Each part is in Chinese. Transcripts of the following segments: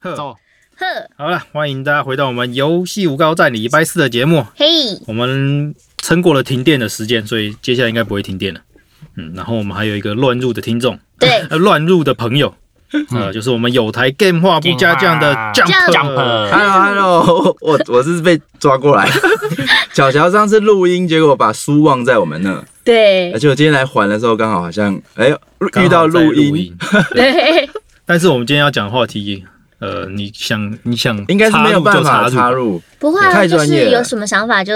呵走，呵，好了，欢迎大家回到我们游戏无高在礼拜四的节目。嘿，我们撑过了停电的时间，所以接下来应该不会停电了。嗯，然后我们还有一个乱入的听众，对，呃，乱入的朋友，呃，就是我们有台 Game 化不加酱的 Jump。Jump Hello，Hello，我我是被抓过来。巧巧上次录音，结果把书忘在我们那，对。而，且我今天来还的时候，刚好好像哎遇到在录音，，对，但是我们今天要讲的话题，呃，你想你想应该是没有办法插入，不会啊，太就是专业了。有什么想法就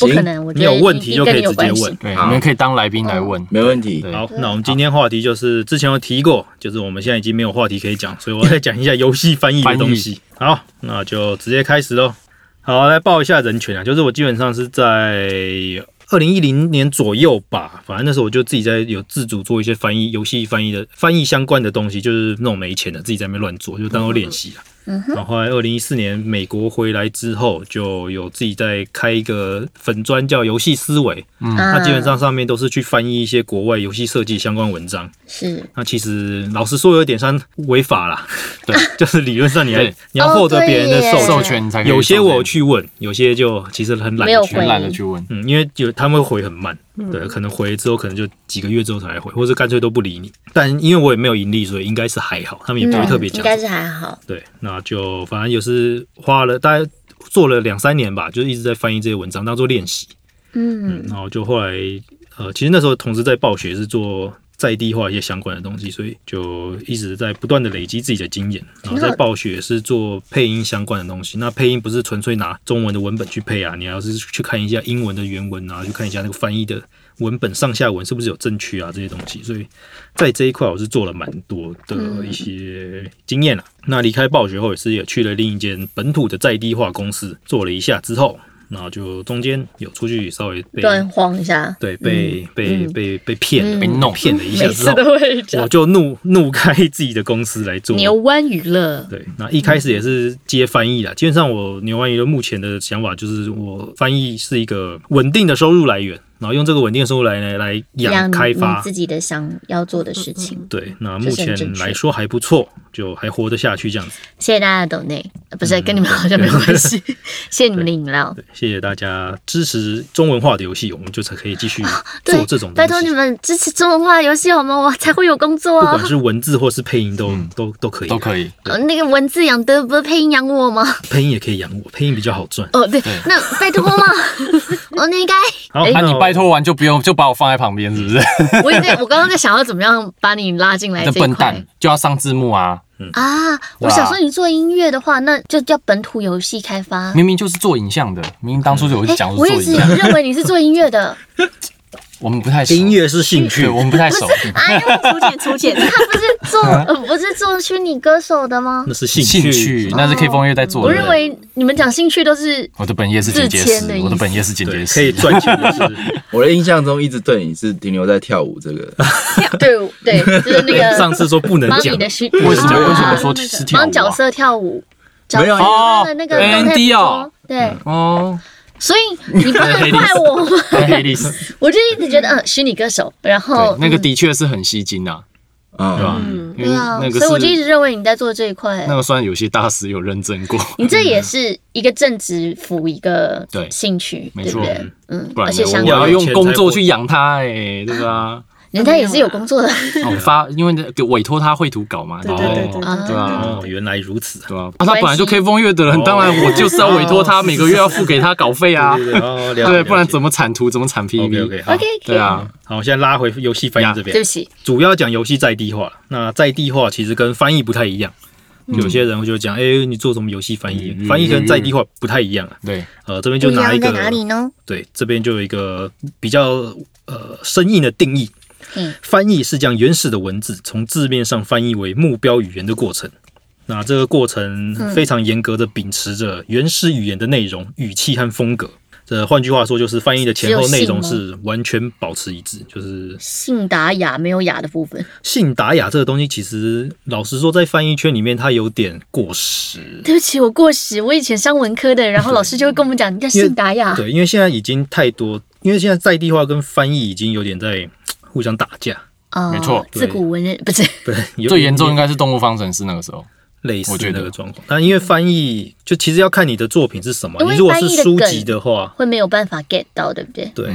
不可能，我觉你得有问题就可以直接问。对，好你们可以当来宾来问。没问题，好，那我们今天话题就是之前有提过，就是我们现在已经没有话题可以讲，所以我再讲一下游戏翻译的东西。好，那就直接开始喽。好，来报一下人权啊，就是我基本上是在二零一零年左右吧，反正那时候我就自己在有自主做一些翻译游戏翻译的翻译相关的东西，就是那种没钱的自己在那边乱做，就当做练习了。然后后来二零一四年美国回来之后，就有自己在开一个粉专叫游戏思维，嗯。啊那基本上上面都是去翻译一些国外游戏设计相关文章。是。那其实老实说，有点像违法啦。对，就是理论上你还你要获得别人的授授权，才可以有些我有去问，有些就其实很懒得去没有回很懒得去问。嗯，因为有他们会回很慢，对，可能回之后可能就几个月之后才来回，或者干脆都不理你。但因为我也没有盈利，所以应该是还好，他们也不会特别讲。嗯应该是还好。对，那就反正也是花了大概做了两三年吧，就是一直在翻译这些文章当做练习。嗯，然后就后来呃，其实那时候同时在暴雪是做在地化一些相关的东西，所以就一直在不断的累积自己的经验。然后在暴雪是做配音相关的东西，那配音不是纯粹拿中文的文本去配啊，你要是去看一下英文的原文啊，去看一下那个翻译的文本上下文是不是有正确啊这些东西。所以在这一块我是做了蛮多的一些经验了、那离开暴雪后也是也去了另一间本土的在地化公司做了一下之后。然后就中间有出去稍微被断晃一下，对，被、被嗯被被骗被弄骗了一下之后。我就怒怒开自己的公司来做。牛湾娱乐，对，那一开始也是接翻译啦。基本上我牛湾娱乐目前的想法就是，我翻译是一个稳定的收入来源，然后用这个稳定的收入来源来养开发。自己的想要做的事情。对，那目前来说还不错，就还活得下去这样子。谢谢大家的抖内，呃不是嗯跟你们好像没有关系。谢谢你们的饮料，对，谢谢大家支持中文化的游戏，我们就才可以继续 做这种东西拜托你。们支持中文化游戏好吗？我才会有工作啊不管。是文字或是配音都 都都可以，都可以。呃那个文字养的不是配音养我吗？配音也可以养我，配音比较好赚。哦，对，那拜托嘛，我那应该，好，哎那你拜托完就不用就把我放在旁边，是不是？我也在，我刚刚在想要怎么样把你拉进来那这一块笨蛋就要上字幕啊！啊。我想说，你做音乐的话，那就叫本土游戏开发。明明就是做影像的，明明当初就有哎讲，我一直说做影像，认为你是做音乐的。我们不太熟。音乐是兴趣，我们不太熟。哎呦，粗浅粗浅，他不是做 呃不是做虚拟歌手的吗？那？是兴兴趣。趣那是 K 风乐在做的。我认为你们讲兴趣都是我的本业是剪接师我的本业是剪对，接师，可以赚钱的是，我的印象中一直对你是停留在跳舞这个，对对，就是那个 上次说不能讲。为什么啊为什么说是跳舞啊？帮角色跳舞？没有那个哦动态 ND 哦。捉对，哦，所以你不能 怪我，我就一直觉得，嗯，虚拟歌手，然后，那个的确是很吸睛啊，对吧啊，？嗯，对啊那，个所以我就一直认为你在做这一块那。个算有些大师有认证过，你这也 是一个正职辅一个对兴趣，没错对不对？嗯，而且相我要，用工作去养他，哎，对吧？人家也是有工作的，哦，发因为那个委托他绘图稿嘛，对对对对哦对啊。哦，原来如此。对啊，啊他本来就 K 风月的人，当然我就是要委托他，每个月要付给他稿费啊，对不然怎么么产图，怎么产 OK PV？OK 好 OK，对啊，好，现在拉回游戏翻译这边，对不起，主要讲游戏在地化。那在地化其实跟翻译不太一样，有些人会就讲，哎，你做什么游戏翻译嗯？翻译跟在地化不太一样啊。对，呃，这边就拿一个，呢？对，这边就有一个比较呃生硬的定义。嗯翻译是将原始的文字从字面上翻译为目标语言的过程。那这个过程非常严格的秉持着原始语言的内容、语气和风格。这换句话说，就是翻译的前后内容是完全保持一致。就是信达雅没有雅的部分，信达雅这个东西，其实老实说，在翻译圈里面，它有点过时。对不起，我过时，我以前上文科的，然后老师就会跟我们讲，你叫信达雅，对，因为现在已经太多，因为现在在地化跟翻译已经有点在嘖互相打架。哦没错自古文人不是 不是最严重应该是《动物方程式》那个时候，类似我觉得那个状况。但因为翻译，就其实要看你的作品是什么。你如果是书籍的话，会没有办法 get 到，对不对？对。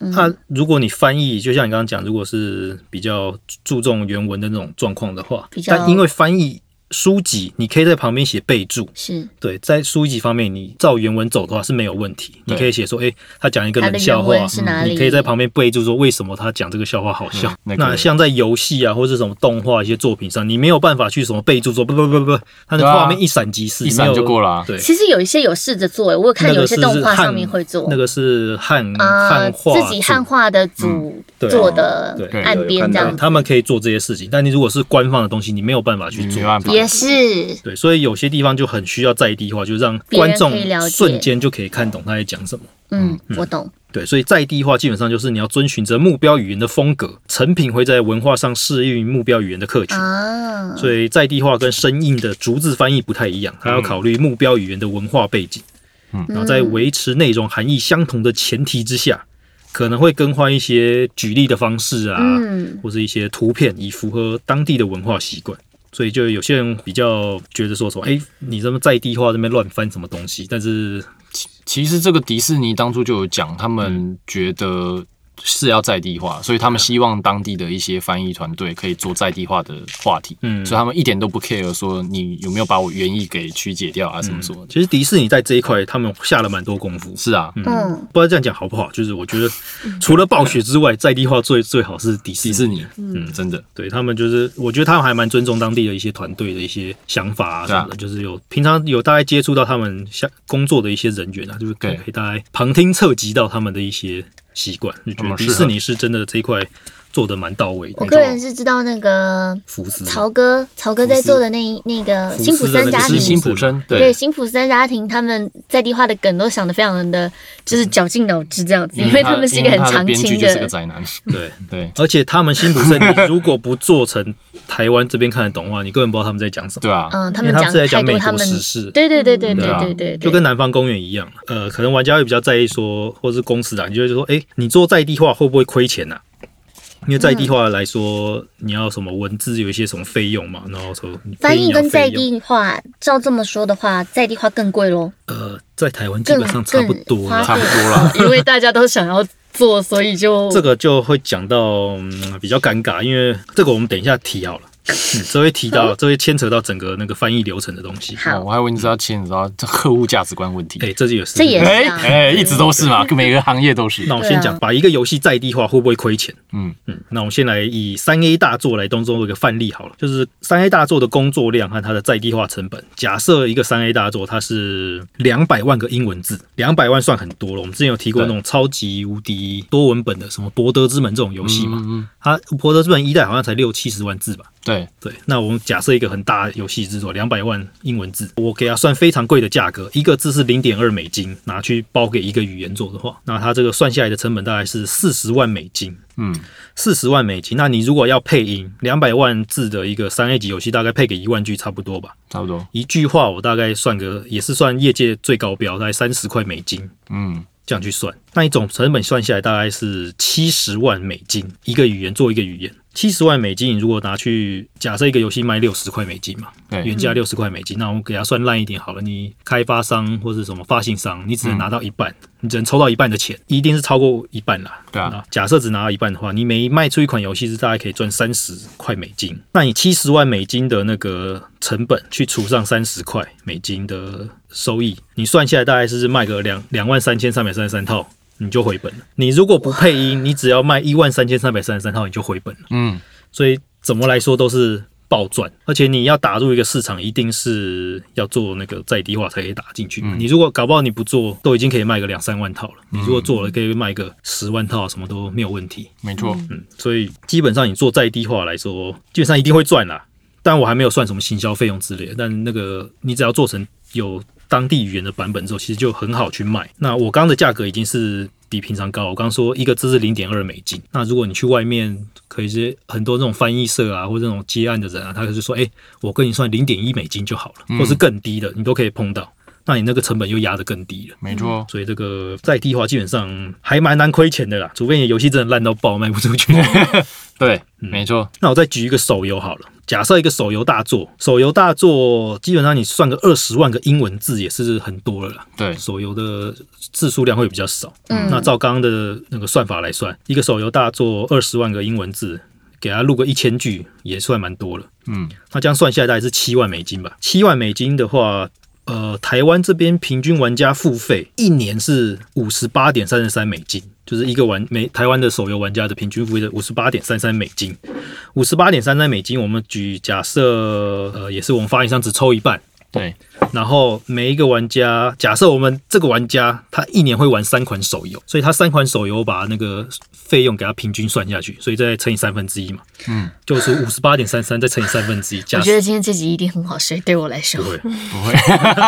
嗯它如果你翻译，就像你刚刚讲，如果是比较注重原文的那种状况的话但因为翻译书籍，你可以在旁边写备注。是。对，在书籍方面，你照原文走的话是没有问题。你可以写说，哎、他讲一个冷笑话是哪里？你可以在旁边备注说为什么他讲这个笑话好笑。嗯。那像在游戏啊，或者什么动画一些作品上，你没有办法去什么备注说不不不不不，它的画面一闪即逝，一闪没有就过了啊。对，其实有一些有试着做，我有看有一些动画上面会做。那个是汉啊，汉画自己汉组化的组对。做的对。对岸边这样，子，他们可以做这些事情，但你如果是官方的东西，你没有办法去做。也是对，所以有些地方就很需要在地化，就是让观众瞬间就可以看懂他在讲什么。嗯，我懂。对，所以在地化基本上就是你要遵循着目标语言的风格，成品会在文化上适应目标语言的客群。啊，所以在地化跟生硬的逐字翻译不太一样，它要考虑目标语言的文化背景，嗯然后在维持内容含义相同的前提之下，可能会更换一些举例的方式啊，嗯，或是一些图片，以符合当地的文化习惯。所以就有些人比较觉得说什么，哎、你这么在地话这边乱翻什么东西？但是其其实这个迪士尼当初就有讲，他们觉得是要在地化，所以他们希望当地的一些翻译团队可以做在地化的话题，嗯。所以他们一点都不 care 说你有没有把我原意给曲解掉啊什么什么的。其实迪士尼在这一块他们下了蛮多功夫。是啊，嗯，不知道这样讲好不好？就是我觉得除了暴雪之外，在地化最最好是迪士尼。迪士尼，嗯，真的，对他们就是，我觉得他们还蛮尊重当地的一些团队的一些想法啊什么的，就是有平常有大概接触到他们下工作的一些人员啊，就是可以对。可以大概旁听侧击到他们的一些习惯，就觉得迪士尼是真的这一块做的蛮到位的。我个人是知道那个福斯。曹哥，曹哥在做的那一那个辛普森家庭。辛普森，对。对，辛普森家庭，他们在地化的梗都想的非常的，就是绞尽脑汁这样子，因为为他们是一个很长青编剧就是个的，宅男，对，对。而且他们辛普森，你如果不做成台湾这边看得懂的话，你根本不知道他们在讲什么。对啊，嗯，他们是在讲美国时事，对对对对对对啊对就跟南方公园一样。呃，可能玩家会比较在意说，或是公司啊，你就会说，哎、你做在地化会不会亏钱呐、啊？因为在地化来说，你要什么文字有一些什么费用嘛，然后说翻译跟在地化，照这么说的话，在地化更贵喽，呃，在台湾基本上差不多了。差不多了。因为大家都想要做，所以就这个就会讲到、嗯、比较尴尬，因为这个我们等一下提好了。嗯，这会提到，这会牵扯到整个那个翻译流程的东西。哦好，我还以为你知道牵扯到这客户价值观问题哎、。这就也是这也哎是啊哎，一直都是嘛，每个行业都是。那我先讲，啊把一个游戏在地化会不会亏钱？嗯嗯，那我们先来以三 A 大作来当做一个范例好了，就是三 A 大作的工作量和它的在地化成本。假设一个三 A 大作它是两百万个英文字，两百万算很多了。我们之前有提过那种超级无敌多文本的，什么《博德之门》这种游戏嘛，嗯嗯，它《博德之门》一代好像才六七十万字吧。对，对，那我们假设一个很大的游戏制作，两百万英文字，我给它算非常贵的价格，一个字是零点二美金，拿去包给一个语言做的话，那它这个算下来的成本大概是四十万美金。嗯，四十万美金，那你如果要配音，两百万字的一个三 A 级游戏，大概配给一万句差不多吧。差不多。一句话我大概算个，也是算业界最高标，大概三十块美金嗯，这样去算。那你总成本算下来大概是七十万美金，一个语言做一个语言。七十万美金，你如果拿去假设一个游戏卖六十块美金嘛，对原价六十块美金，那我们给它算烂一点好了。你开发商或者什么发行商，你只能拿到一半，你只能抽到一半的钱，一定是超过一半啦。对啊那假设只拿到一半的话，你每卖出一款游戏是大概可以赚三十块美金。那你七十万美金的那个成本去除上三十块美金的收益，你算下来大概是卖个两两万三千三百三十三套。你就回本了。你如果不配音，你只要卖一万三千三百三十三套，你就回本了。嗯，所以怎么来说都是暴赚，而且你要打入一个市场，一定是要做那个在地化才可以打进去嘛。嗯你如果搞不好你不做，都已经可以卖个两三万套了。你如果做了，可以卖个十万套，什么都没有问题。没错。嗯，所以基本上你做在地化来说，基本上一定会赚啦。但我还没有算什么行销费用之类的，但那个你只要做成有当地语言的版本之后，其实就很好去卖。那我刚刚的价格已经是比平常高，我刚刚说一个字是零点二美金。那如果你去外面，可以是很多那种翻译社啊，或者那种接案的人啊，他就是说，哎、我跟你算零点一美金就好了，或是更低的，你都可以碰到。那你那个成本又压得更低了。没错，所以这个在地化基本上还蛮难亏钱的啦，除非你的游戏真的烂到爆卖不出去。对，嗯没错，那我再举一个手游好了，假设一个手游大作，手游大作基本上你算个二十万个英文字也是很多了啦。对，手游的字数量会比较少。嗯那照刚刚的那个算法来算，一个手游大作二十万个英文字，给他录个一千句也算蛮多了。嗯，那这样算下来大概是七万美金吧。七万美金的话，呃，台湾这边平均玩家付费一年是五十八点三十三美金，就是一个玩每台湾的手游玩家的平均付费的五十八点三三美金。五十八点三三美金，我们举假设，呃，也是我们发行商只抽一半。对，然后每一个玩家，假设我们这个玩家他一年会玩三款手游，所以他三款手游把那个费用给他平均算下去，所以再乘以三分之一嘛，嗯，就是五十八点三三再乘以三分之一，我觉得今天这集一定很好睡，对我来说。不。会，不会，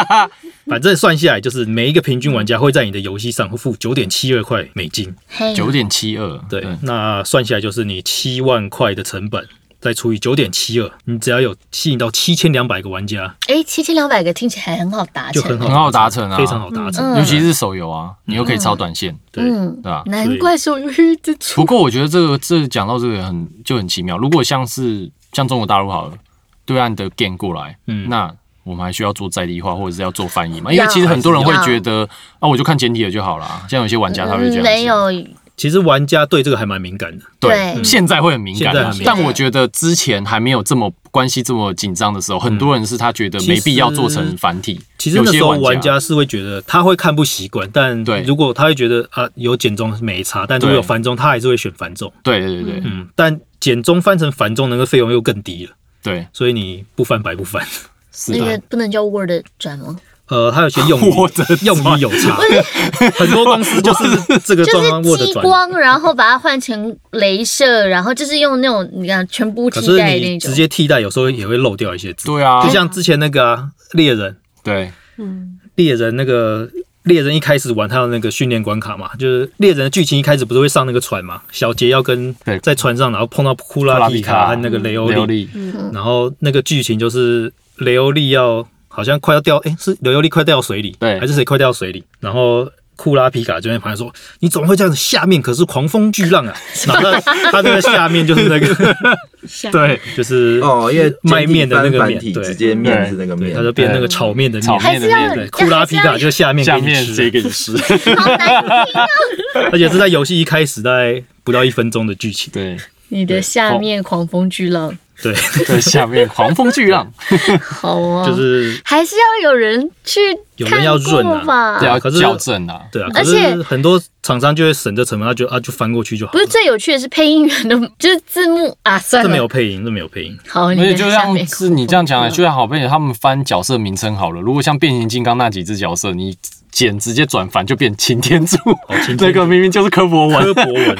反正算下来就是每一个平均玩家会在你的游戏上会付九点七二块美金，嘿。九点七二，对，那算下来就是你七万块的成本。再除以九点七二，你只要有吸引到七千两百个玩家，哎，七千两百个听起来很好达成，就很好很好达成啊，非常好达成。嗯尤其是手游啊，你又可以超短线，对，嗯，对吧？难怪手游一直出不过我觉得这个这讲到这个很就很奇妙。如果像是像中国大陆好了，对岸的 game 过来，嗯那我们还需要做在地化或者是要做翻译嘛？因为其实很多人会觉得啊，我就看简体的就好了。像有些玩家他会这样，嗯没有，其实玩家对这个还蛮敏感的。对对，现在会很敏感但我觉得之前还没有这么关系这么紧张的时候，很多人是他觉得没必要做成繁体。其实那时候有些玩家是会觉得他会看不习惯，但对如果他会觉得啊有简中没差，但如果有繁中，他还是会选繁中。对对对对嗯，但简中翻成繁中，那个费用又更低了，对，所以你不翻白不翻。是那个的。不能叫 Word 转吗？呃，它有些用 语我的用语有差，很多公司就是 这个状况就是激转。光，然后把它换成镭射，然后就是用那种你看全部替代那种。直接替代，有时候也会漏掉一些字。对啊就，像之前那个啊猎人，对猎人那个猎人一开始玩他的那个训练关卡嘛，就是猎人的剧情一开始不是会上那个船嘛，小杰要跟在船上，然后碰到库拉皮卡和那个雷欧利，利，然后那个剧情就是雷欧利要好像快要掉，诶，是刘尤利快掉水里，对还是谁快掉水里？然后库拉皮卡就在旁边说：“你怎么会这样子？下面可是狂风巨浪啊！” 然后他他那个下面就是那个 对，就是哦，因为卖面的那个面对直接面是那个，面他，就变那个炒面的面，炒面的面，对，库拉皮卡就下面下给你吃面这个是，好难听啊！而且是在游戏一开始大概不到一分钟的剧情。对你的下面狂风巨浪，对，在，下面狂风巨浪，好啊，就是还是要有人去有人要润啊看过吧？要可是校正啊，对啊，而且很多厂商就会省这成本，他就啊就翻过去就好。不是最有趣的是配音员的，就是字幕啊，算了这没，有配音，这没有配音。好，你而且就像是你这样讲的，就像好比他们翻角色名称好了。如果像变形金刚那几只角色，你剪直接转反就变擎天柱，擎天 那个明明就是柯博文，科博文，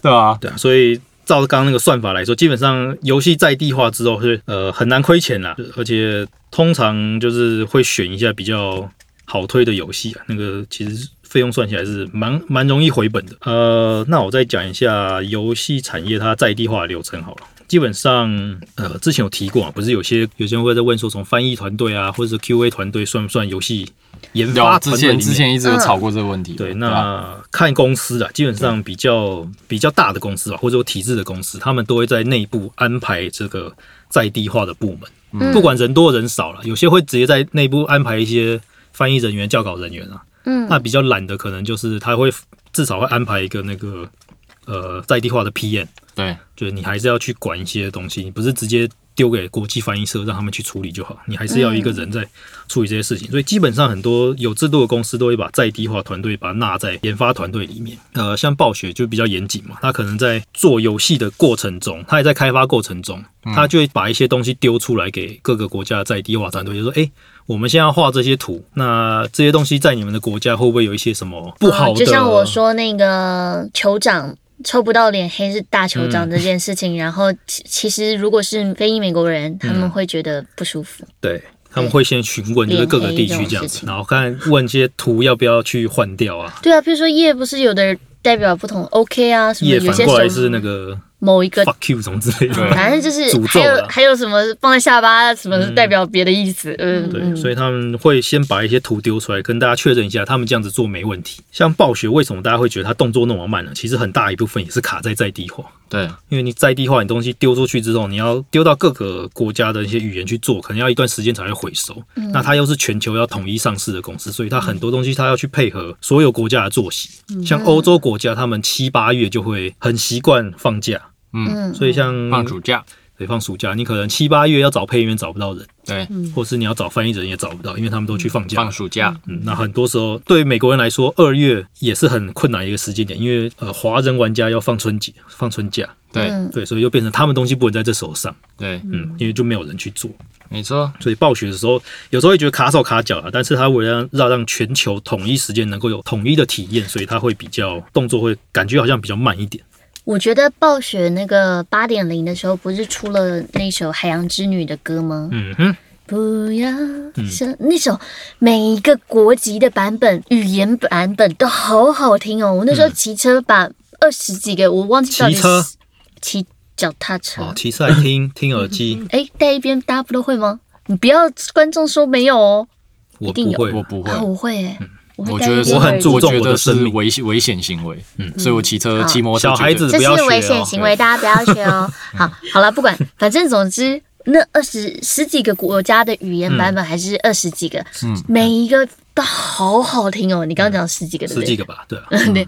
对吧？对啊，所以照刚刚那个算法来说，基本上游戏在地化之后是呃很难亏钱啦，而且通常就是会选一下比较好推的游戏啊，那个其实费用算起来是蛮蛮容易回本的。呃，那我再讲一下游戏产业它在地化的流程好了。基本上，呃，之前有提过啊，不是有些有些人会在问说，从翻译团队啊，或者是 QA 团队算不算游戏研发有之前？之前一直有吵过这个问题，对，吧那看公司啊，基本上比较比较大的公司吧，或者说体制的公司，他们都会在内部安排这个在地化的部门，嗯不管人多人少了，有些会直接在内部安排一些翻译人员、教稿人员啊。嗯那比较懒的，可能就是他会至少会安排一个那个呃在地化的 PM，对就是你还是要去管一些东西，你不是直接丢给国际翻译社让他们去处理就好，你还是要一个人在处理这些事情。所以基本上很多有制度的公司都会把在地化团队把它纳在研发团队里面。呃，像暴雪就比较严谨嘛，他可能在做游戏的过程中，他也在开发过程中，他就会把一些东西丢出来给各个国家的在地化团队，就说：“诶，我们现在要画这些图，那这些东西在你们的国家会不会有一些什么不好的？”呃就像我说那个酋长。抽不到脸黑是大酋嗯长这件事情，然后其其实如果是非裔美国人，他们会觉得不舒服。对，他们会先询问就是各个地区这样子，然后看问这些图要不要去换掉啊。对啊，比如说叶不是有的代表不同，OK 啊，什么也有些手反过来是那个某一个 fuck you 什么之类的。反正就是诅咒还有还有什么放在下巴，什么是代表别的意思？嗯，对，嗯所以他们会先把一些图丢出来，跟大家确认一下，他们这样子做没问题。像暴雪为什么大家会觉得它动作那么慢呢？其实很大一部分也是卡在在地化。对，因为你在地化，你东西丢出去之后，你要丢到各个国家的一些语言去做，可能要一段时间才会回收。那它又是全球要统一上市的公司，所以它很多东西它要去配合所有国家的作息。像欧洲国家，他们七八月就会很习惯放假，嗯，所以像放暑假，对放暑假，你可能七八月要找配音员找不到人，对，或是你要找翻译人也找不到，因为他们都去放假。放暑假，嗯，那很多时候对于美国人来说，二月也是很困难一个时间点，因为呃，华人玩家要放春节、放春假，对。嗯。对，所以就变成他们东西不能在这手上，对，嗯，因为就没有人去做，没错，所以暴雪的时候有时候会觉得卡手卡脚啊，但是他为了让让全球统一时间能够有统一的体验，所以他会比较动作会感觉好像比较慢一点。我觉得暴雪那个八点零的时候，不是出了那首《海洋之女》的歌吗？嗯哼，不要想、那首每一个国籍的版本、语言版本都好好听哦。我那时候骑车把二十几个，我忘记到底骑车是骑脚踏车。哦，骑车来听 听耳机，哎，戴一边大家不都会吗？你不要观众说没有哦。我不会，我不会啊，，我会哎、我会我觉得我很注重我的生命。危险危险行为，嗯，所以我骑车好。骑摩托车小孩子不要学是危险哦行为，大家不要学哦。好，好了，不管，反正总之，那二十十几个国家的语言版本还是二十几个，嗯每一个都好好听哦。你刚刚讲十几个，对不对？十几个吧，对啊，对，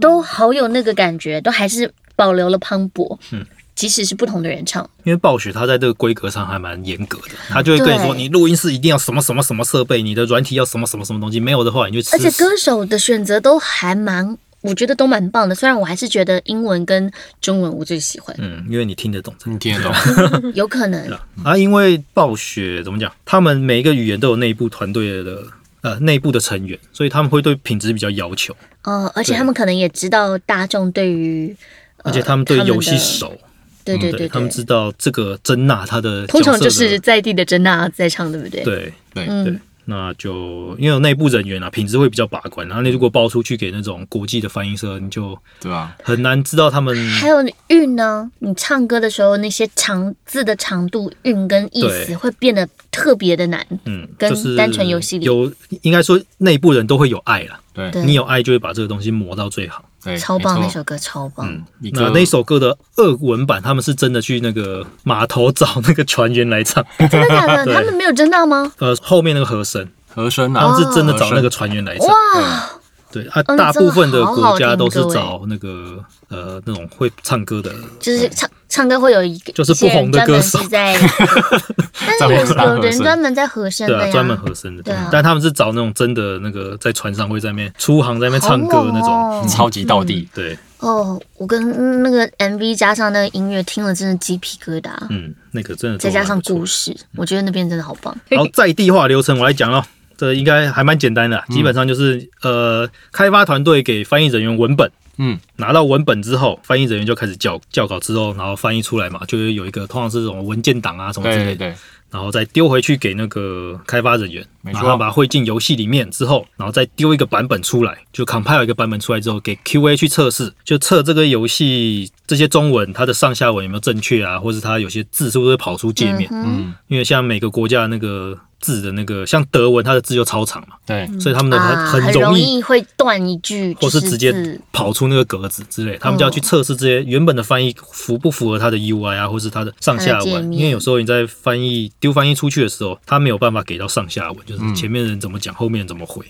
都好有那个感觉，都还是保留了磅礴。嗯，即使是不同的人唱，因为暴雪它在这个规格上还蛮严格的，他就会跟你说，你录音室一定要什么什么什么设备，你的软体要什么什么什么东西，没有的话你就吃而且。歌手的选择都还蛮，我觉得都蛮棒的。虽然我还是觉得英文跟中文我最喜欢，嗯，因为你听得懂这你听得懂？有可能 啊，因为暴雪怎么讲，他们每一个语言都有内部团队的呃内部的成员，所以他们会对品质比较要求，哦，而且他们可能也知道大众对于，呃而且他们对游戏的熟，嗯对对对他们知道这个珍娜她的通常就是在地的珍娜在唱，对不对？，对对，嗯对，那就因为有内部人员啊，品质会比较把关，然后你如果报出去给那种国际的翻译社，你就对吧？很难知道他们还有韵呢，你唱歌的时候那些长字的长度、韵跟意思会变得特别的难。嗯，跟单纯游戏里有，应该说内部人都会有爱啦。对对你有爱就会把这个东西磨到最好。对，超棒，那首歌超棒。嗯，那那首歌的俄文版，他们是真的去那个码头找那个船员来唱，真的假的？他们没有真到吗？呃，后面那个和声，和声啊，他们是真的找那个船员来唱。哇，对。啊，嗯大部分的国家都是找那个呃那种会唱歌的，就是唱唱歌会有一个，就是不 红的歌手但是有有人专门在和声的呀，对啊，专门和声的。对啊但他们是找那种真的那个在船上会在那边出航在那边唱歌那种。超级到地，对，哦，我跟那个 MV 加上那个音乐，听了真的鸡皮疙瘩，嗯，那个真的再加上故事。事，我觉得那边真的好棒。好在地化流程我来讲哦，这应该还蛮简单的啊，基本上就是呃，开发团队给翻译人员文本，嗯，拿到文本之后，翻译人员就开始校校稿之后，然后翻译出来嘛，就是有一个通常是这种文件档啊什么之类的，对。对对，然后再丢回去给那个开发人员，没错。然后把它汇进游戏里面之后，然后再丢一个版本出来，就 compile 一个版本出来之后，给 QA 去测试，就测这个游戏这些中文它的上下文有没有正确啊，或者它有些字是不是跑出界面，嗯，因为像每个国家那个字的那个，像德文它的字就超长嘛，对，所以他们的啊，很很容易。会断一句，或是直接跑出那个格子之类，他们就要去测试这些原本的翻译符不符合它的 UI 啊，或是它的上下文。因为有时候你在翻译丢翻译出去的时候，它没有办法给到上下文，就是前面人怎么讲，后面人怎么回。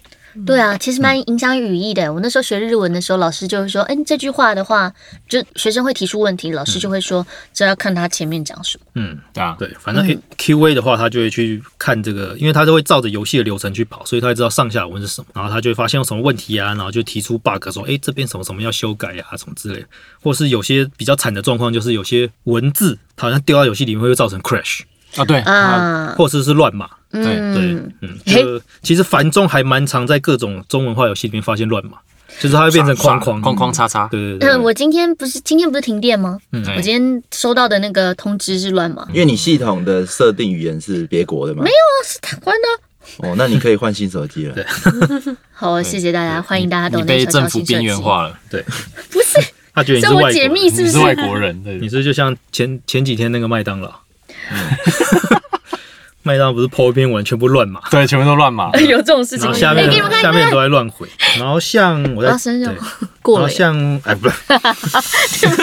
对啊，其实蛮影响语义的。我那时候学日文的时候，老师就会说：“哎，这句话的话，就学生会提出问题，老师就会说，这要看他前面讲什么。嗯，对啊，对，反正 QA 的话，他就会去看这个，因为他都会照着游戏的流程去跑，所以他会知道上下文是什么，然后他就会发现有什么问题啊，然后就提出 bug 说，哎，这边什么什么要修改啊，什么之类。的，或是有些比较惨的状况，就是有些文字好像丢到游戏里面会造成 crash，啊对。啊，啊，或者是乱码。对对嗯，，其实繁中还蛮常在各种中文化游戏里面发现乱码，就是它会变成框框。框框叉叉，对对对。嗯，我今天不是今天不是停电吗？嗯。我今天收到的那个通知是乱码，因为你系统的设定语言是别国的吗。没有啊。是台湾的。哦，那你可以换新手机了。好，谢谢大家，欢迎大家你都被政府边缘，化了，对。不是，他觉得你是我解是外国人，你是密是不是？外国人，对。你是就像前前几天那个麦当劳，嗯麦当劳不是 po 一篇文全部乱码，对，全部都乱码。有这种事情。然后，下哎，面下面都在乱回，然后像我在啊生日对，过了。耶，然后像哎不。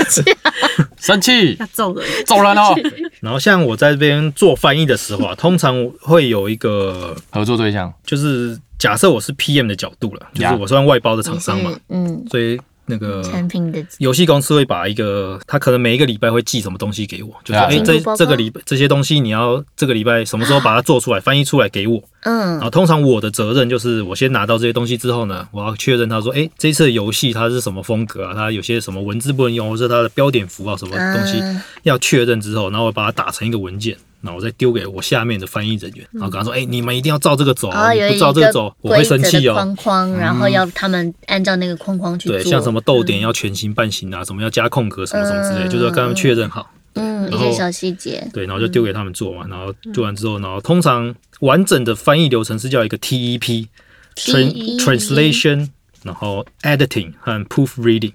是，生气。要揍人，走人哦，然后像我在这边做翻译的时候啊，通常会有一个合作对象。就是假设我是 PM 的角度了，就是呀。我算外包的厂商嘛，嗯，所以那个产品的游戏公司会把一个，他可能每一个礼拜会寄什么东西给我，就是哎、这这个礼拜这些东西你要这个礼拜什么时候把它做出来、翻译出来给我。嗯。然嗯后通常我的责任就是我先拿到这些东西之后呢，我要确认他说，哎、这次的游戏它是什么风格啊，它有些什么文字不能用，或者它的标点符号什么东西啊要确认之后，然后我把它打成一个文件。然后我再丢给我下面的翻译人员，然后跟他说：“哎、你们一定要照这个走、不照这个个走，我会生气哦。框框，然后要他们按照那个框框去做，对，像什么逗点要全形半形啊，什么要加空格什么什么之类，嗯。就是要跟他们确认好。嗯一些小细节，对，然后就丢给他们做嘛，然后做完之后，然后通常完整的翻译流程是叫一个 TEP TEP translation，然后 editing 和 proofreading。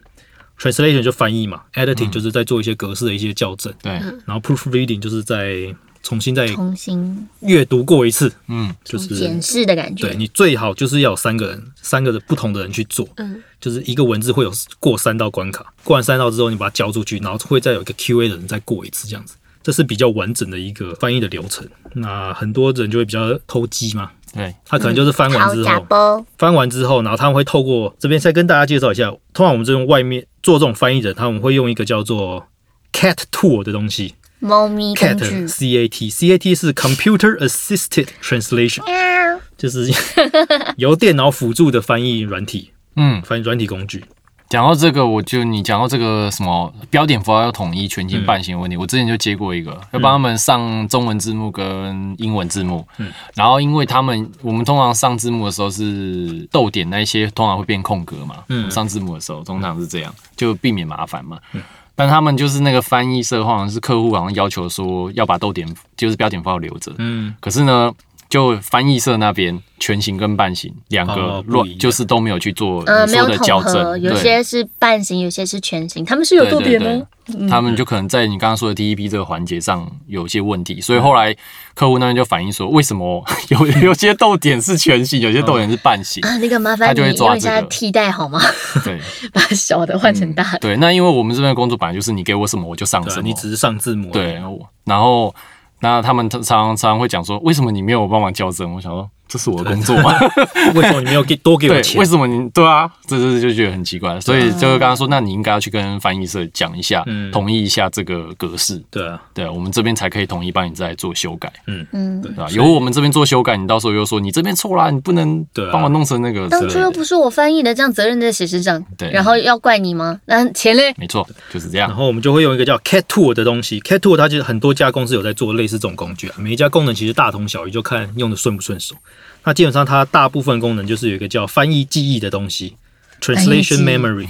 translation 就翻译嘛，editing 就是在做一些格式的一些校正，对，嗯然后 proofreading 就是在重新再重新。阅读过一次，嗯，就是检视的感觉。对，你最好就是要有三个人，三个不同的人去做，嗯，就是一个文字会有过三道关卡，过完三道之后你把它交出去，然后会再有一个 Q&A 的人再过一次，这样子，这是比较完整的一个翻译的流程。那很多人就会比较偷鸡嘛，对，他可能就是翻完之后，翻完之后，然后他们会透过这边再跟大家介绍一下，通常我们这种外面做这种翻译的，他们会用一个叫做 CAT tool 的东西猫咪工具，CAT C A T C A T 是 Computer Assisted Translation，就是 由电脑辅助的翻译软体，嗯，翻译软体工具。讲到这个，我就你讲到这个什么标点符号要统一全新半形的问题，我之前就接过一个，要帮他们上中文字幕跟英文字幕，嗯。然后因为他们我们通常上字幕的时候是逗点那一些通常会变空格嘛，嗯。上字幕的时候通常是这样，就避免麻烦嘛。但他们就是那个翻译社，好像是客户好像要求说要把逗点就是标点符号留着，嗯，可是呢，就翻译社那边全形跟半形两个乱，就是都没有去做呃，你没有统说的校正，合，有些是半形，有些是全形，他们是有对对多点对哦。他们就可能在你刚刚说的 TEP 这个环节上有一些问题，所以后来客户那边就反映说，为什么 有有些逗点是全形，有些逗点是半形？啊，那个麻烦他就会你用一下替代好吗？对 把小的换成大的。对，那因为我们这边的工作本来就是你给我什么我就上什么，你只是上字母。，对，我然后那他们常常常会讲说，为什么你没有帮忙校正？我想说，这是我的工作吗？为什么你没有给多给我对，钱为？什么你对啊？这这就觉得很奇怪，所以就是刚刚说，那你应该要去跟翻译社讲一下，嗯同意一下这个格式，对啊，对，我们这边才可以同意帮你再做修改，嗯嗯，对吧？由我们这边做修改，你到时候又说你这边错啦，你不能帮我弄成那个，当初又不是我翻译的，这样责任在谁身上？对然后要怪你吗？那钱嘞？没错，就是这样。然后我们就会用一个叫 Cat Tool 的东西，Cat Tool 它其实很多家公司有在做类似这种工具啊，每一家功能其实大同小异，就看用的顺不顺手。那基本上它大部分功能就是有一个叫翻译记忆的东西，Translation Memory，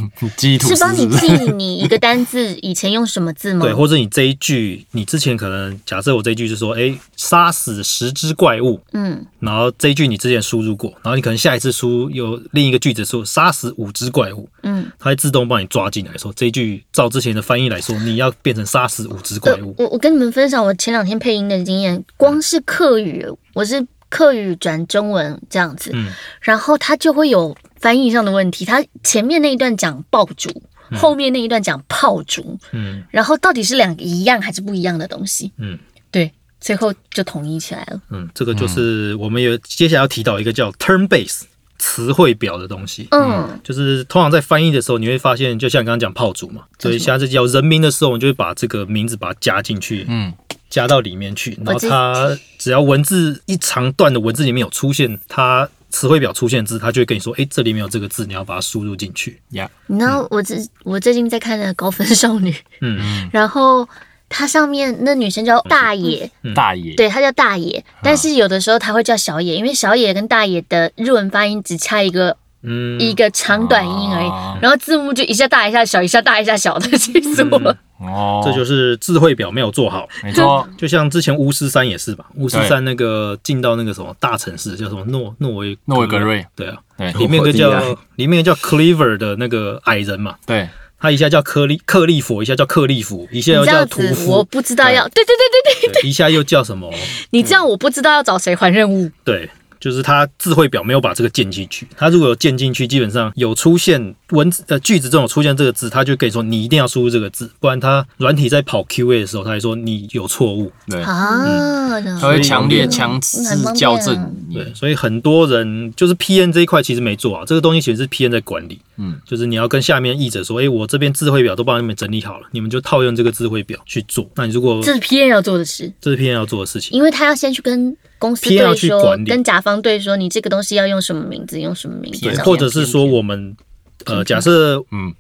是帮你？记你一个单字以前用什么字吗？对，或者你这一句，你之前可能假设我这一句是说，哎，杀死十只怪物，嗯，然后这一句你之前输入过，然后你可能下一次输有另一个句子说杀死五只怪物，嗯，它会自动帮你抓进来说这一句照之前的翻译来说，你要变成杀死五只怪呃物，，我我跟你们分享我前两天配音的经验，光是客语，我是客语转中文这样子，嗯。然后它就会有翻译上的问题，它前面那一段讲爆竹。后面那一段讲炮竹，嗯。然后到底是两个一样还是不一样的东西？嗯。对，最后就统一起来了。嗯，这个就是我们有接下来要提到一个叫 turn base 词汇表的东西。嗯，就是通常在翻译的时候，你会发现，就像你刚刚讲炮竹嘛，所以下次叫人名的时候，我们就会把这个名字把它加进去，嗯，加到里面去，然后它只要文字一长段的文字里面有出现它词汇表出现字，它就会跟你说，哎，这里面有这个字，你要把它输入进去。呀，你知道我最我最近在看那个《高分少女》，嗯。然后它上面那女生叫大野，大野，对，她叫大野，但是有的时候她会叫小野，因为小野跟大野的日文发音只差一个嗯，一个长短音而已。哦，然后字幕就一下大一下小，一下大一下小的，气死我了。哦，这就是智慧表没有做好。没错，就像之前巫师三也是吧，巫师三那个进到那个什么大城市叫什么诺诺维诺维格瑞，对啊，对里面有个叫里面有个叫 Cleaver 的那个矮人嘛，对，他一下叫克利克利佛，一下叫克利夫，一下又叫这样子，屠夫，我不知道要，对对对对对，对，一下又叫什么？你这样我不知道要找谁还任务。对，就是它智慧表没有把这个建进去。它如果有建进去，基本上有出现文字呃句子这种出现这个字，它就可以说你一定要输入这个字，不然它软体在跑 QA 的时候，它会说你有错误。对，啊，它会强烈强制校正。对，所以很多人就是 PN 这一块其实没做啊，这个东西其实是 PN 在管理。嗯，就是你要跟下面译者说，哎、我这边智慧表都帮你们整理好了，你们就套用这个智慧表去做。那你如果这是 PN 要做的事，这是 PN 要做的事情，因为他要先去跟公司对说去管，理跟甲方对说，你这个东西要用什么名字，用什么名字对，或者是说我们呃，假设嗯。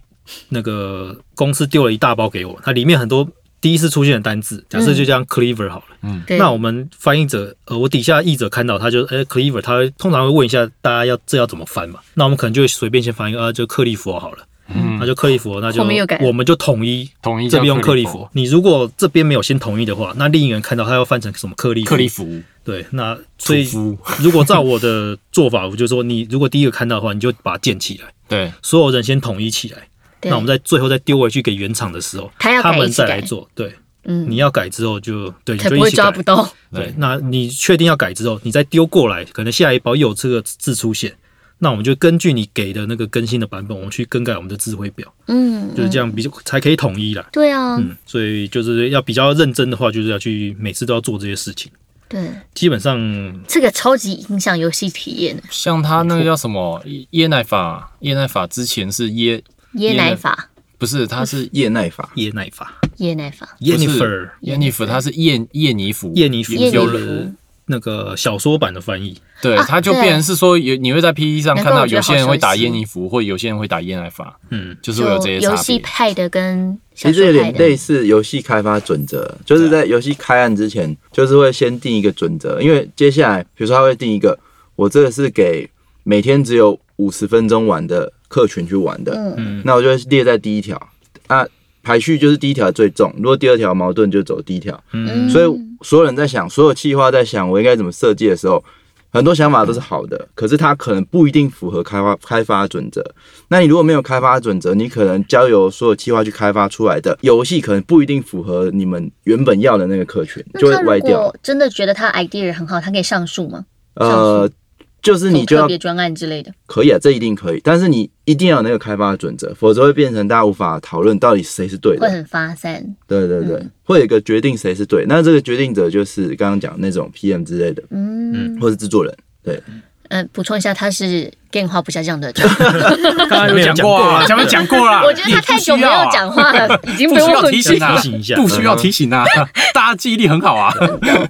那个公司丢了一大包给我，它里面很多第一次出现的单字，假设就这样 clever 好了。嗯。那我们翻译者，呃，我底下译者看到他就，哎、c l e v e r 他通常会问一下大家要这要怎么翻嘛？那我们可能就会随便先翻一个，啊，就克利佛好了，嗯。那就克利佛，那就我们就统一统一这边用克利叫佛。你如果这边没有先统一的话，那另一个人看到他要翻成什么克利克利夫对，那所以 如果照我的做法，我就说你如果第一个看到的话，你就把它建起来，对，所有人先统一起来。对。那我们在最后再丢回去给原厂的时候，他要改他们再来。做。对，嗯，你要改之后就对，不会就一起抓不到。对，那你确定要改之后，你再丢过来，可能下一包又有这个字出现，那我们就根据你给的那个更新的版本，我们去更改我们的智慧表，嗯，就是这样比较才可以统一啦。对啊，嗯，所以就是要比较认真的话，就是要去每次都要做这些事情。对，基本上这个超级影响游戏体验。像他那个叫什么椰奶法，椰奶法之前是椰，椰奶法，不是，它是椰奶法，椰奶法。椰奶法，（Yennefer），耶尼夫，它是叶叶尼芙，叶尼芙那个小说版的翻译。对，啊它就变成是说有你会在 PPT 上看到有些人会打好熟悉。耶尼夫，或有些人会打耶奶法，嗯，就是会有这些差游戏。派的跟其实有点类似游戏开发准则，就是在游戏开案之前，就是会先定一个准则，因为接下来比如说他会定一个，我这个是给每天只有五十分钟玩的客群去玩的，嗯。那我就会列在第一条。啊，排序就是第一条最重，如果第二条矛盾就走第一条，嗯。所以所有人在想，所有企划在想我应该怎么设计的时候，很多想法都是好的，可是它可能不一定符合开发开发准则。那你如果没有开发准则，你可能交由所有企划去开发出来的游戏，可能不一定符合你们原本要的那个客群，就会歪掉。真的觉得他 idea 很好，他可以上诉吗？呃，就是你就要别专案之类的。可以啊，这一定可以，但是你一定要有那个开发的准则，否则会变成大家无法讨论到底谁是对的。会很发散。对对对，会有一个决定谁是对，那这个决定者就是刚刚讲那种 PM 之类的，嗯或是制作人。对，嗯，补充一下，他是 game 话不下降的。刚刚有讲过啊，前面讲过了。我觉得他太久没有讲话了，已经不需要提醒啊，提醒一下不需要提醒啊，大家记忆力很好啊。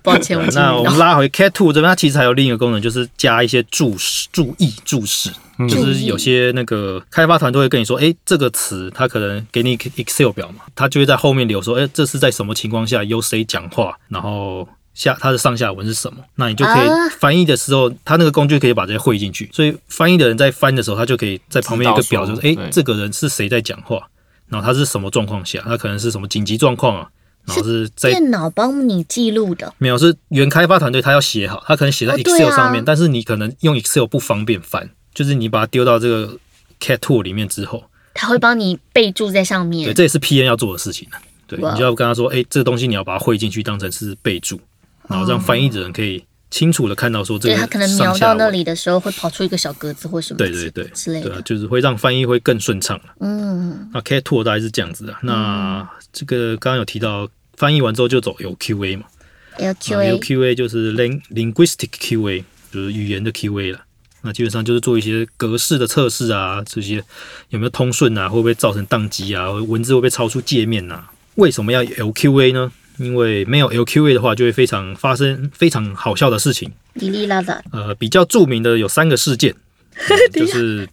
抱歉，我那我。们拉回 Cat Two 这边，它其实还有另一个功能，就是加一些注释、注意、注释。就是有些那个开发团队会跟你说，哎、这个词它可能给你 Excel 表嘛，它就会在后面留说，哎、这是在什么情况下由谁讲话，然后下它的上下文是什么，那你就可以啊。翻译的时候，它那个工具可以把这些汇进去，所以翻译的人在翻的时候，他就可以在旁边一个表，就是哎、对。这个人是谁在讲话，然后他是什么状况下，他可能是什么紧急状况啊，然后是在电脑帮你记录的，没有，是原开发团队他要写好，他可能写在 Excel 啊。上面，但是你可能用 Excel 不方便翻，就是你把它丢到这个 Cat Tool 里面之后，他会帮你备注在上面。对，这也是 PN 要做的事情啊。对，你就要跟他说，哎、这个东西你要把它汇进去，当成是备注，然后让翻译的人可以清楚的看到说这个对他可能瞄到那，里的时候，会跑出一个小格子或什么对对对之类的对啊，。就是会让翻译会更顺畅啊嗯，那 Cat Tool 大概是这样子的。那这个刚刚有提到，翻译完之后就走有 QA 嘛。啊 LQA LQA 就是 ling linguistic QA，就是语言的 QA 了。那基本上就是做一些格式的测试啊，这些有没有通顺啊，会不会造成宕机啊，文字会不会超出界面啊？为什么要有 LQA 呢？因为没有 LQA 的话，就会非常发生非常好笑的事情。哩哩啦啦。呃，比较著名的有三个事件，呃就是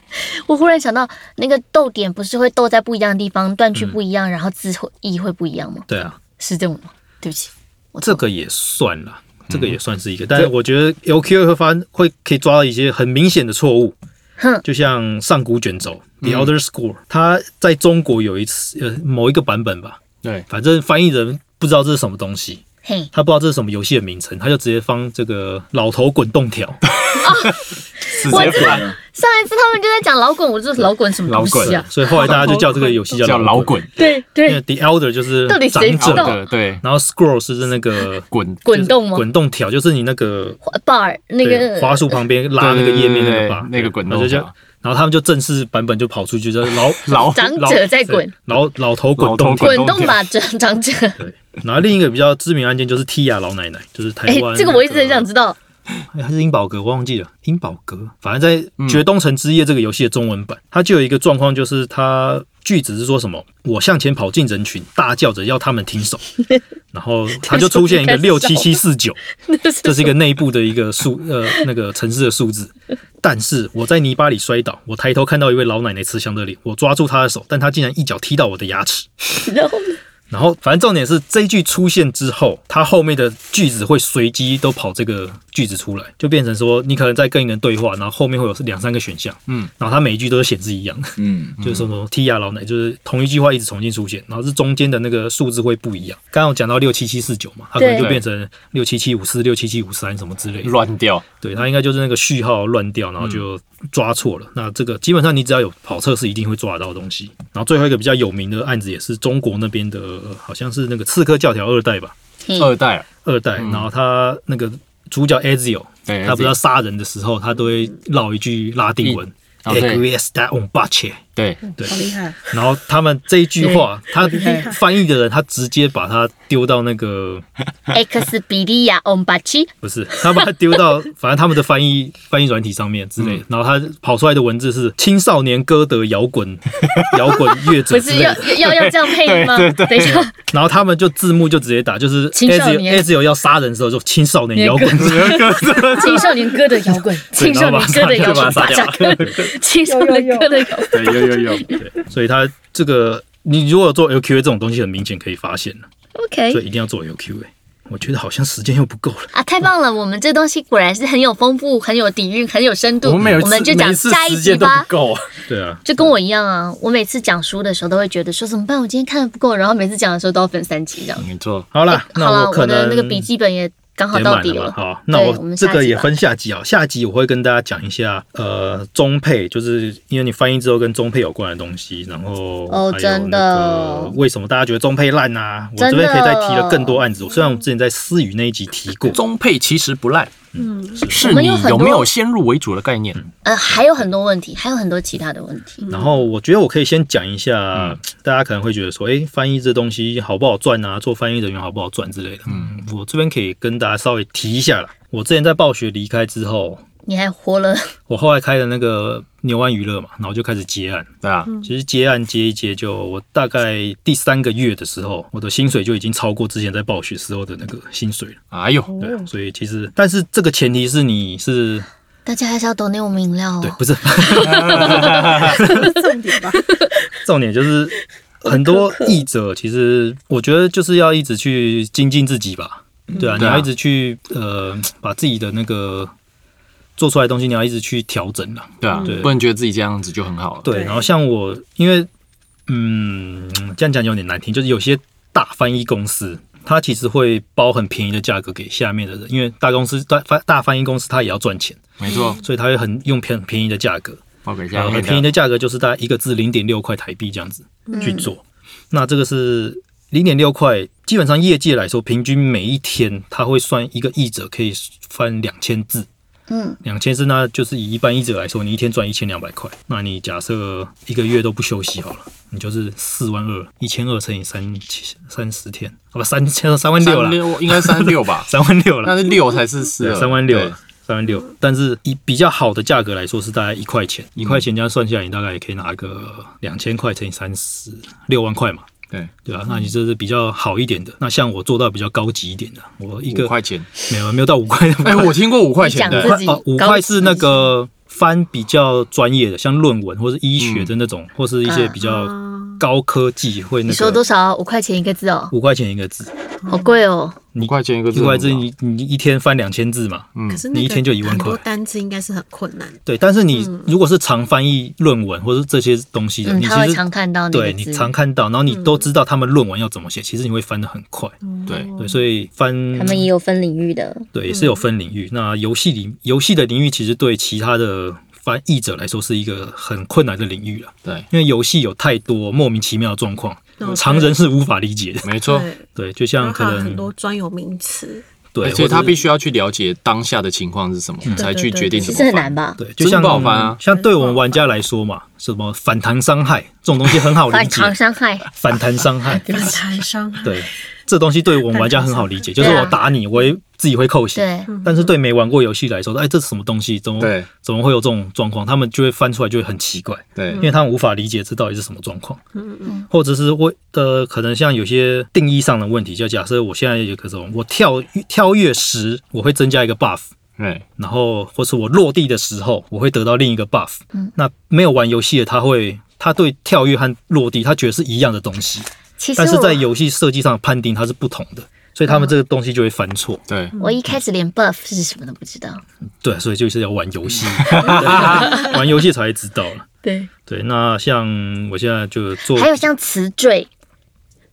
我忽然想到，那个逗点不是会逗在不一样的地方，断句不一样，然后字会意会不一样吗？对啊，是这种吗？对不起，我这个也算了，这个也算是一个。但是我觉得 LQA 会发会可以抓到一些很明显的错误，哼就像上古卷轴 The older School，它在中国有一次呃某一个版本吧，对，反正翻译人不知道这是什么东西，嘿，他不知道这是什么游戏的名称，他就直接放这个老头滚动条，直接翻上一次他们就在讲老滚，我就是老滚什么东西啊？所以后来大家就叫这个游戏叫叫老。滚。对因对为，The Elder 就是到底谁长者，知道？的，对，然后 Scroll 是那个滚。滚动吗？滚动条，就是你那个 bar 那对个滑鼠旁边拉那个页面那个吧，那个滚然后就叫动条，然后他们就正式版本就跑出去，就是老 老长者在滚，老老头滚动。滚动吧，长长者。对，然后另一个比较知名案件就是 Tia 老奶奶，就是台哎湾、，这个我一直很想知道。哎，还是英宝格，我忘记了，英宝格，反正在嗯《决东城之夜》这个游戏的中文版，它就有一个状况，就是它句子是说什么“我向前跑进人群，大叫着要他们停手”，然后它就出现一个 六七七四九，这是一个内部的一个数呃那个城市的数字。但是我在泥巴里摔倒，我抬头看到一位老奶奶慈祥的脸，我抓住她的手，但她竟然一脚踢到我的牙齿。然后然后，反正重点是这一句出现之后，它后面的句子会随机都跑这个句子出来，就变成说你可能在跟一个人对话，然后后面会有两三个选项，嗯，然后他每一句都是显示一样。的，嗯，就是说什么 T 呀老奶，就是同一句话一直重新出现，然后是中间的那个数字会不一样。刚刚我讲到六七七四九嘛，它可能就变成六七七五四、六七七五三什么之类的，乱掉，对，它应该就是那个序号乱掉，然后就抓错了。那这个基本上你只要有跑测试，一定会抓得到的东西。然后最后一个比较有名的案子也是中国那边的，好像是那个《刺客教条二代》吧，二代啊，二代。然后他那个主角 Ezio，他不知道杀人的时候，他都会唠一句拉丁文。哦对 e g r i s t a on b a c h e 对，好厉害！然后他们这一句话，他翻译的人，他直接把它丢到那个 X 比利亚 on 八七，不是，他把它丢到 反正他们的翻译翻译软体上面之类的，然后他跑出来的文字是青少年歌德摇滚 摇滚乐者不是要要要这样配音吗？对对等一下，然后他们就字幕就直接打，就是青少年。Ezio 要杀人的时候就青少年摇滚。青少年歌德摇滚，青少年歌德摇滚，青少年歌的摇滚。对，有有有，所以他这个你如果有做 LQA 这种东西，很明显可以发现了，OK 所以一定要做 LQA。我觉得好像时间又不够了。啊，太棒了！我们这东西果然是很有丰富、很有底蕴、很有深度。我们每次就讲下一集吧不。够啊，对啊，就跟我一样啊，我每次讲书的时候都会觉得说怎么办？我今天看的不够，然后每次讲的时候都要分三集这样。没错，好了，那好了，我可能的那个笔记本也刚好点到底满了吧？好，那我这个也分下集啊。下集我会跟大家讲一下，呃，中配，就是因为你翻译之后跟中配有关的东西，然后还有哦真的那个为什么大家觉得中配烂啊？我这边可以再提了更多案子。虽然我们之前在思雨那一集提过，中配其实不赖，嗯，是你有没有先入为主的概念？呃，还有很多问题，还有很多其他的问题。然后我觉得我可以先讲一下，嗯 大家可能会觉得说，哎，翻译这东西好不好赚啊？做翻译人员好不好赚之类的。嗯，我这边可以跟大家稍微提一下啦。我之前在暴雪离开之后，你还活了，我后来开了那个牛湾娱乐嘛，然后就开始接案。对啊，其实接案接一接就，我大概第三个月的时候，我的薪水就已经超过之前在暴雪时候的那个薪水了。哎呦，对啊，所以其实，但是这个前提是你是大家还是要懂那我们饮料哦。对，不是 重点吧。重点就是很多译者，其实我觉得就是要一直去精进自己吧。对啊，你要一直去呃，把自己的那个做出来的东西，你要一直去调整了。对啊对，不能觉得自己这样子就很好了。对，然后像我，因为嗯，这样讲有点难听，就是有些大翻译公司，它其实会包很便宜的价格给下面的人，因为大公司大翻大翻译公司它也要赚钱，没错，所以它会很用便便宜的价格，包给下呃，很面的便宜的价格就是大概一个字零点六块台币这样子去做。那这个是零点六块，基本上业界来说，平均每一天他会算一个译者可以翻两千字。嗯，两千字，那就是以一般医者来说，你一天赚一千两百块，那你假设一个月都不休息好了，你就是四万二，一千二乘以三七三十天，好吧，三千三万六三了，六应该三六吧，三万六了。那，是六才是四三万六了，三万六。但是以比较好的价格来说，是大概一块钱，一块钱这样算下来，你大概也可以拿个两千块乘以三十六万块嘛。对，对啊，那你这是比较好一点的。那像我做到比较高级一点的，我一个五块钱。没有没有到五块，哎，我听过五块钱的五块是那个翻比较专业的，像论文或是医学的那种，或是一些比较高科技会那你说多少？五块钱一个字哦，五块钱一个字，好贵哦。你五块钱一个字一块字你你一天翻两千字嘛，可是你一天就一万块很多单字应该是很困难。对。但是你如果是常翻译论文或者这些东西的，嗯，你其实常看到对你常看到，然后你都知道他们论文要怎么写，其实你会翻的很快。对，对，所以翻他们也有分领域的，对也是有分领域。那游戏里游戏的领域其实对其他的翻译者来说是一个很困难的领域了，对，因为游戏有太多莫名其妙的状况，哦常人是无法理解的。没错。对，就像可能很多专有名词。对，所以他必须要去了解当下的情况是什么，才去决定其怎么翻实很难吧？对，就像真不好翻啊。像对我们玩家来说嘛，什么反弹伤害这种东西很好理解。反弹，伤害，反弹伤害，反弹伤害，对，这东西对我们玩家很好理解，就是我打你，我也自己会扣血。对，但是对没玩过游戏来说，哎，这是什么东西？怎么对。怎么会有这种状况？他们就会翻出来，就会很奇怪，对。因为他们无法理解这到底是什么状况。嗯。嗯或者是我呃，可能像有些定义上的问题，就假设我现在有个这种，我跳跳跃时我会增加一个 buff，对。然后或是我落地的时候，我会得到另一个 buff。那没有玩游戏的他会，他对跳跃和落地，他觉得是一样的东西，其实但是在游戏设计上判定它是不同的，所以他们这个东西就会犯错。对，我一开始连 buff 是什么都不知道。对，所以就是要玩游戏，对玩游戏才会知道了。对，对，那像我现在就做，还有像词缀。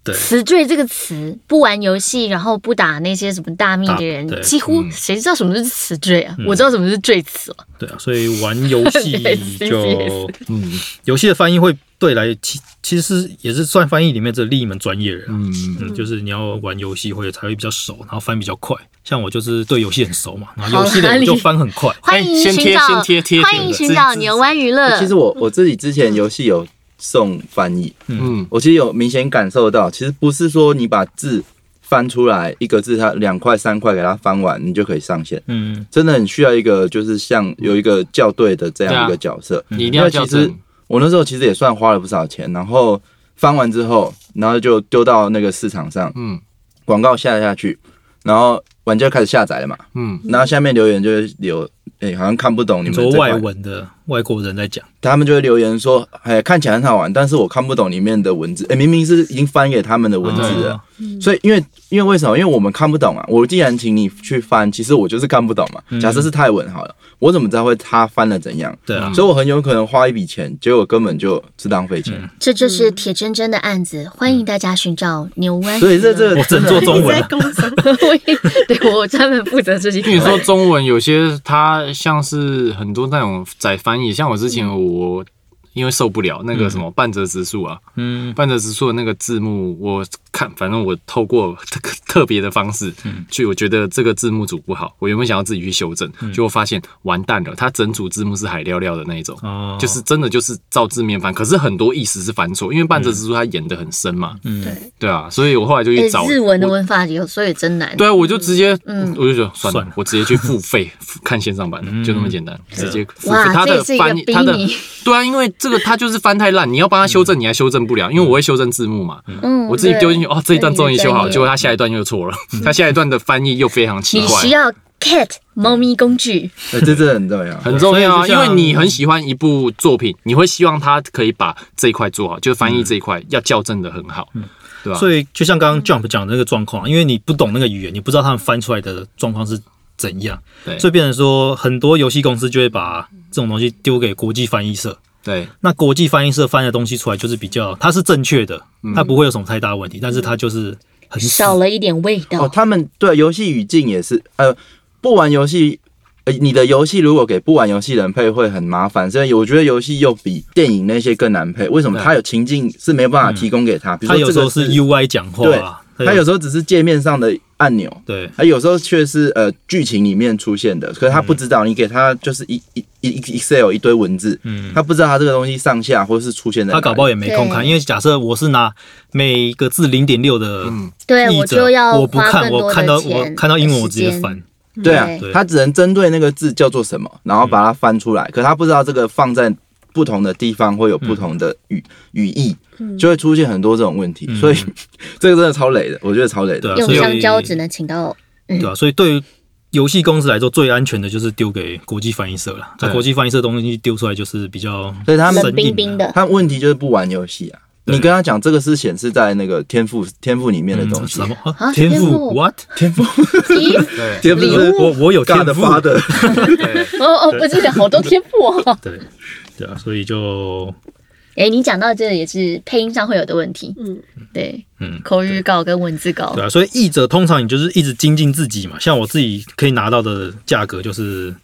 对词缀这个词，不玩游戏，然后不打那些什么大秘的人，几乎嗯谁知道什么是词缀啊？我知道什么是缀词了。对啊，所以玩游戏 对就嗯游戏的翻译会对来其其实也是算翻译里面这另一门专业人啊。嗯，嗯，就是你要玩游戏或者才会比较熟，然后翻比较快。像我就是对游戏很熟嘛，然后游戏的就翻很快。欢迎先贴寻找先贴贴欢迎寻找牛湾娱乐。其实我我自己之前游戏有送翻译，嗯我其实有明显感受到，其实不是说你把字翻出来一个字，它两块三块给它翻完，你就可以上线。嗯，真的很需要一个就是像有一个校对的这样一个角色。你一定要校因为其实正，我那时候其实也算花了不少钱，然后翻完之后，然后就丢到那个市场上，嗯。广告下下去，然后玩家开始下载了嘛，嗯，然后下面留言就会留，哎、好像看不懂你们这外文的外国人在讲，他们就会留言说，哎，看起来很好玩，但是我看不懂里面的文字。哎，明明是已经翻给他们的文字了，哦所以因为因为为什么？因为我们看不懂啊。我既然请你去翻，其实我就是看不懂嘛。假设是泰文好了，我怎么知道会他翻了怎样？对啊，所以我很有可能花一笔钱，结果根本就是浪费钱。这就是铁铮铮的案子，欢迎大家寻找牛湾。所以这这我只能做中文 对我专门负责这些。跟你说中文有些它像是很多那种载翻译，像我之前我因为受不了那个什么半泽直树啊，嗯，半泽直树的那个字幕，我看反正我透过特 特别的方式，去我觉得这个字幕组不好，我原本想要自己去修正，结果发现完蛋了，它整组字幕是海料料的那一种。哦，就是真的就是照字面翻，可是很多意思是翻错，因为半泽直树他演的很深嘛，嗯，对啊，所以我后来就去找诶日文的我文法有时候也真难。对啊，我就直接，嗯我就觉得算了，算了我直接去付费看线上版的，就那么简单，直接付费。哇，他的这是个翻译，他的。对啊，因为这个他就是翻太烂，你要帮他修正，你还修正不了，因为我会修正字幕嘛，嗯，我自己丢进去，哦，这一段终于修好结果他下一段又错了，他下一段的翻译又非常奇怪你需。要 cat 猫咪工具。哎这真的很重要。很重要啊，因为你很喜欢一部作品，你会希望他可以把这一块做好，就是翻译这一块要校正的很好，对吧？所以就像刚刚 Jump 讲的那个状况，因为你不懂那个语言，你不知道他们翻出来的状况是怎样，对所以变成说很多游戏公司就会把这种东西丢给国际翻译社。对那国际翻译社翻的东西出来就是比较，它是正确的，它不会有什么太大问题，但是它就是很少了一点味道。哦，他们对游戏语境也是，呃，不玩游戏。呃，你的游戏如果给不玩游戏人配会很麻烦，所以我觉得游戏又比电影那些更难配。为什么？对它有情境是没有办法提供给他，比如它说这个有时候是 UI 讲话它有时候只是界面上的按钮，对。它有时候却是呃剧情里面出现的，可是他不知道，你给他就是一一一一 Excel 一堆文字，嗯。他不知道他这个东西上下或是出现在他搞不好也没空看，因为假设我是拿每个字零点六的嗯。对我译者，就要我不看，我看到我看到英文我直接翻，对啊对，他只能针对那个字叫做什么，然后把它翻出来，可他不知道这个放在不同的地方会有不同的语语义，就会出现很多这种问题，所以 这个真的超累的，我觉得超累的。用香蕉只能请到对啊，所以对于游戏公司来说，最安全的就是丢给国际翻译社了。那对国际翻译社的东西丢出来就是比较所以他们冷冰冰的。他们问题就是不玩游戏啊，你跟他讲这个是显示在那个天赋天赋里面的东西。什。么？天赋？What？天赋，对。天赋我我有天发的，对，哦哦，不是好多天赋哦。对。对啊，所以就哎，你讲到这个也是配音上会有的问题，嗯，对，嗯口语稿跟文字稿对，啊，所以译者通常你就是一直精进自己嘛。像我自己可以拿到的价格就是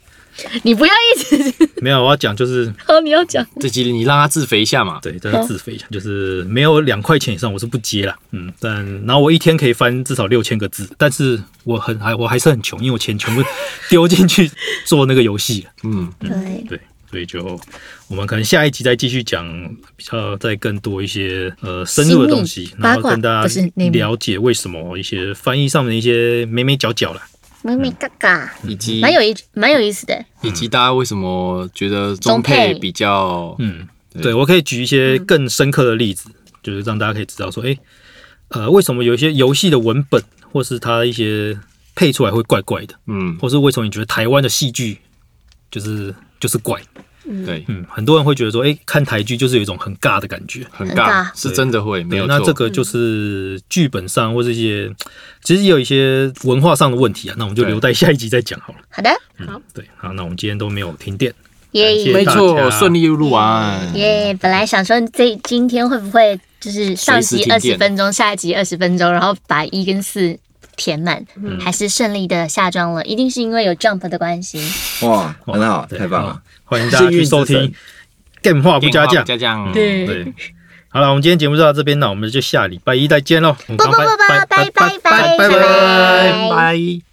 你不要一直 没有，我要讲就是哦，你要讲这集你让他自肥一下嘛。对，让他自肥一下，就是没有两块钱以上我是不接啦。嗯，但然后我一天可以翻至少六千个字，但是我很还我还是很穷，因为我钱全部 丢进去做那个游戏了。嗯，对，对，所以就我们可能下一集再继续讲比较再更多一些呃深入的东西，然后跟大家了解为什么一些翻译上面的一些眉眉角角啦。咪咪嘎嘎，以及蛮有意蛮有意思的。以及大家为什么觉得中中配。配比较嗯，对。对我可以举一些更深刻的例子，就是让大家可以知道说，哎、呃，为什么有一些游戏的文本或是它一些配出来会怪怪的，嗯。或是为什么你觉得台湾的戏剧就是就是怪？对嗯，很多人会觉得说，哎、看台剧就是有一种很尬的感觉。很很尬尬，是真的会没，有。那这个就是剧本上或是一些，其实也有一些文化上的问题啊。那我们就留待下一集再讲好了。好的，好对，好，那我们今天都没有停电，耶没错，顺利录完。耶！本来想说这今天会不会就是上集二十分钟，下一集二十分钟，然后把一跟四填满，还是顺利的下装了，一定是因为有 jump 的关系。哇，哇很好，太棒了！欢迎大家去收听幸运之神 Game 话不加价。加酱，对对，好了，我们今天节目就到这边，那我们就下礼拜一再见喽。不不不不，拜拜拜拜拜拜拜。拜。